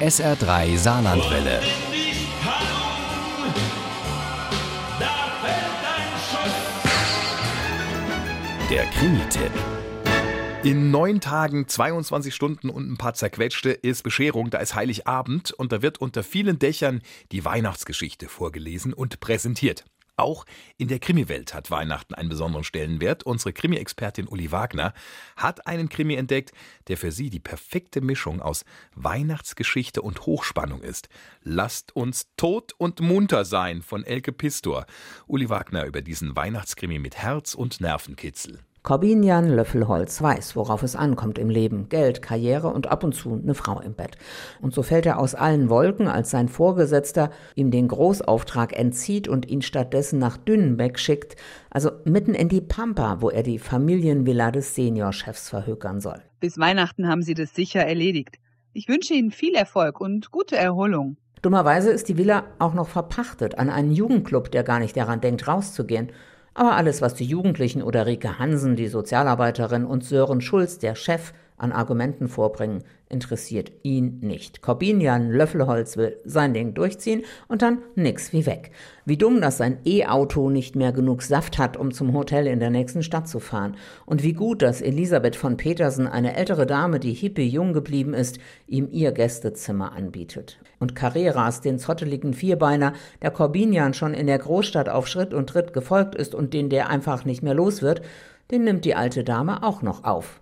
SR3 Saarlandwelle. Der Krimi-Tipp. In neun Tagen, 22 Stunden und ein paar zerquetschte ist Bescherung, da ist Heiligabend und da wird unter vielen Dächern die Weihnachtsgeschichte vorgelesen und präsentiert. Auch in der Krimiwelt hat Weihnachten einen besonderen Stellenwert. Unsere Krimi-Expertin Uli Wagner hat einen Krimi entdeckt, der für sie die perfekte Mischung aus Weihnachtsgeschichte und Hochspannung ist. Lasst uns tot und munter sein von Elke Pistor. Uli Wagner über diesen Weihnachtskrimi mit Herz und Nervenkitzel. Corbinian Löffelholz weiß, worauf es ankommt im Leben. Geld, Karriere und ab und zu eine Frau im Bett. Und so fällt er aus allen Wolken, als sein Vorgesetzter ihm den Großauftrag entzieht und ihn stattdessen nach Dünnenbeck schickt, also mitten in die Pampa, wo er die Familienvilla des Seniorchefs verhökern soll. Bis Weihnachten haben Sie das sicher erledigt. Ich wünsche Ihnen viel Erfolg und gute Erholung. Dummerweise ist die Villa auch noch verpachtet an einen Jugendclub, der gar nicht daran denkt, rauszugehen. Aber alles, was die Jugendlichen oder Rike Hansen, die Sozialarbeiterin, und Sören Schulz, der Chef, an Argumenten vorbringen, interessiert ihn nicht. Corbinian Löffelholz will sein Ding durchziehen und dann nix wie weg. Wie dumm, dass sein E-Auto nicht mehr genug Saft hat, um zum Hotel in der nächsten Stadt zu fahren. Und wie gut, dass Elisabeth von Petersen, eine ältere Dame, die hippie jung geblieben ist, ihm ihr Gästezimmer anbietet. Und Carreras, den zotteligen Vierbeiner, der Corbinian schon in der Großstadt auf Schritt und Tritt gefolgt ist und den der einfach nicht mehr los wird, den nimmt die alte Dame auch noch auf.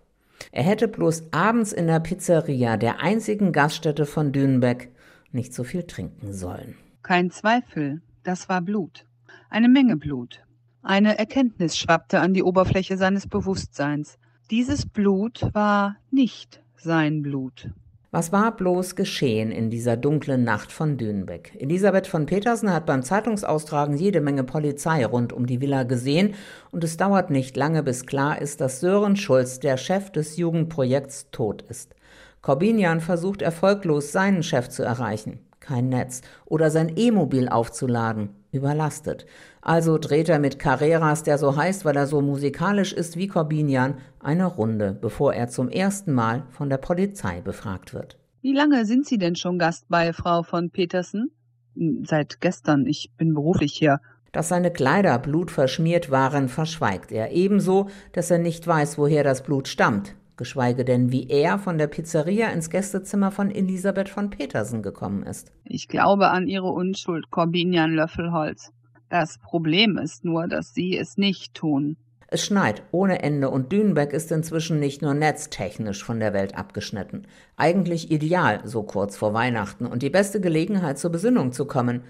Er hätte bloß abends in der Pizzeria, der einzigen Gaststätte von Dünenbeck, nicht so viel trinken sollen. Kein Zweifel, das war Blut. Eine Menge Blut. Eine Erkenntnis schwappte an die Oberfläche seines Bewusstseins. Dieses Blut war nicht sein Blut. Was war bloß geschehen in dieser dunklen Nacht von Dünenbeck? Elisabeth von Petersen hat beim Zeitungsaustragen jede Menge Polizei rund um die Villa gesehen und es dauert nicht lange, bis klar ist, dass Sören Schulz, der Chef des Jugendprojekts, tot ist. Corbinian versucht erfolglos, seinen Chef zu erreichen. Kein Netz. Oder sein E-Mobil aufzuladen überlastet. Also dreht er mit Carreras, der so heißt, weil er so musikalisch ist wie Corbinian, eine Runde, bevor er zum ersten Mal von der Polizei befragt wird. Wie lange sind Sie denn schon Gast bei Frau von Petersen? Hm, seit gestern. Ich bin beruflich hier. Dass seine Kleider blutverschmiert waren, verschweigt er. Ebenso, dass er nicht weiß, woher das Blut stammt geschweige denn wie er von der Pizzeria ins Gästezimmer von Elisabeth von Petersen gekommen ist. Ich glaube an ihre Unschuld, Corbinian Löffelholz. Das Problem ist nur, dass sie es nicht tun. Es schneit ohne Ende und Dünenbeck ist inzwischen nicht nur netztechnisch von der Welt abgeschnitten. Eigentlich ideal, so kurz vor Weihnachten und die beste Gelegenheit zur Besinnung zu kommen,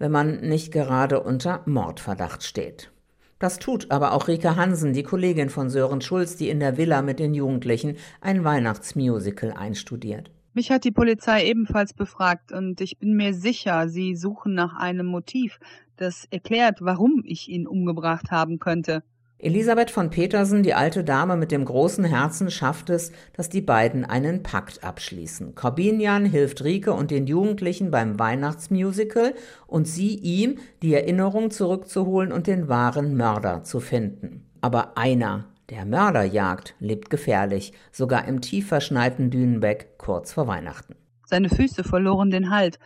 wenn man nicht gerade unter Mordverdacht steht. Das tut aber auch Rika Hansen, die Kollegin von Sören Schulz, die in der Villa mit den Jugendlichen ein Weihnachtsmusical einstudiert. Mich hat die Polizei ebenfalls befragt und ich bin mir sicher, sie suchen nach einem Motiv, das erklärt, warum ich ihn umgebracht haben könnte. Elisabeth von Petersen, die alte Dame mit dem großen Herzen, schafft es, dass die beiden einen Pakt abschließen. Corbinian hilft Rike und den Jugendlichen beim Weihnachtsmusical und sie ihm, die Erinnerung zurückzuholen und den wahren Mörder zu finden. Aber einer, der Mörderjagd, lebt gefährlich, sogar im tief verschneiten Dünenbeck kurz vor Weihnachten. Seine Füße verloren den Halt.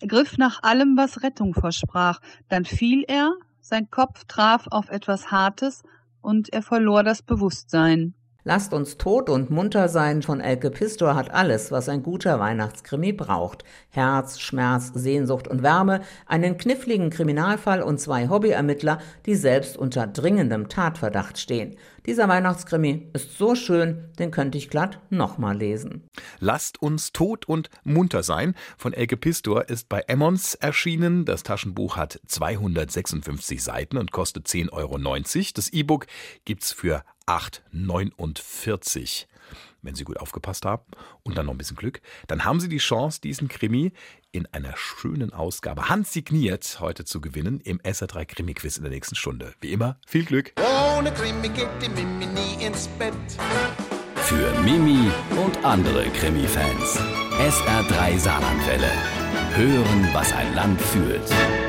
Er griff nach allem, was Rettung versprach. Dann fiel er, sein Kopf traf auf etwas Hartes und er verlor das Bewusstsein. Lasst uns tot und munter sein von Elke Pistor hat alles, was ein guter Weihnachtskrimi braucht. Herz, Schmerz, Sehnsucht und Wärme, einen kniffligen Kriminalfall und zwei Hobbyermittler, die selbst unter dringendem Tatverdacht stehen. Dieser Weihnachtskrimi ist so schön, den könnte ich glatt nochmal lesen. Lasst uns tot und munter sein von Elke Pistor ist bei Emmons erschienen. Das Taschenbuch hat 256 Seiten und kostet 10,90 Euro. Das E-Book gibt's für 8,49. Wenn Sie gut aufgepasst haben und dann noch ein bisschen Glück, dann haben Sie die Chance, diesen Krimi in einer schönen Ausgabe handsigniert heute zu gewinnen im SR3 Krimi-Quiz in der nächsten Stunde. Wie immer, viel Glück. Ohne Krimi geht die Mimi nie ins Bett. Für Mimi und andere Krimi-Fans. SR3 Saarlandwelle. Hören, was ein Land fühlt.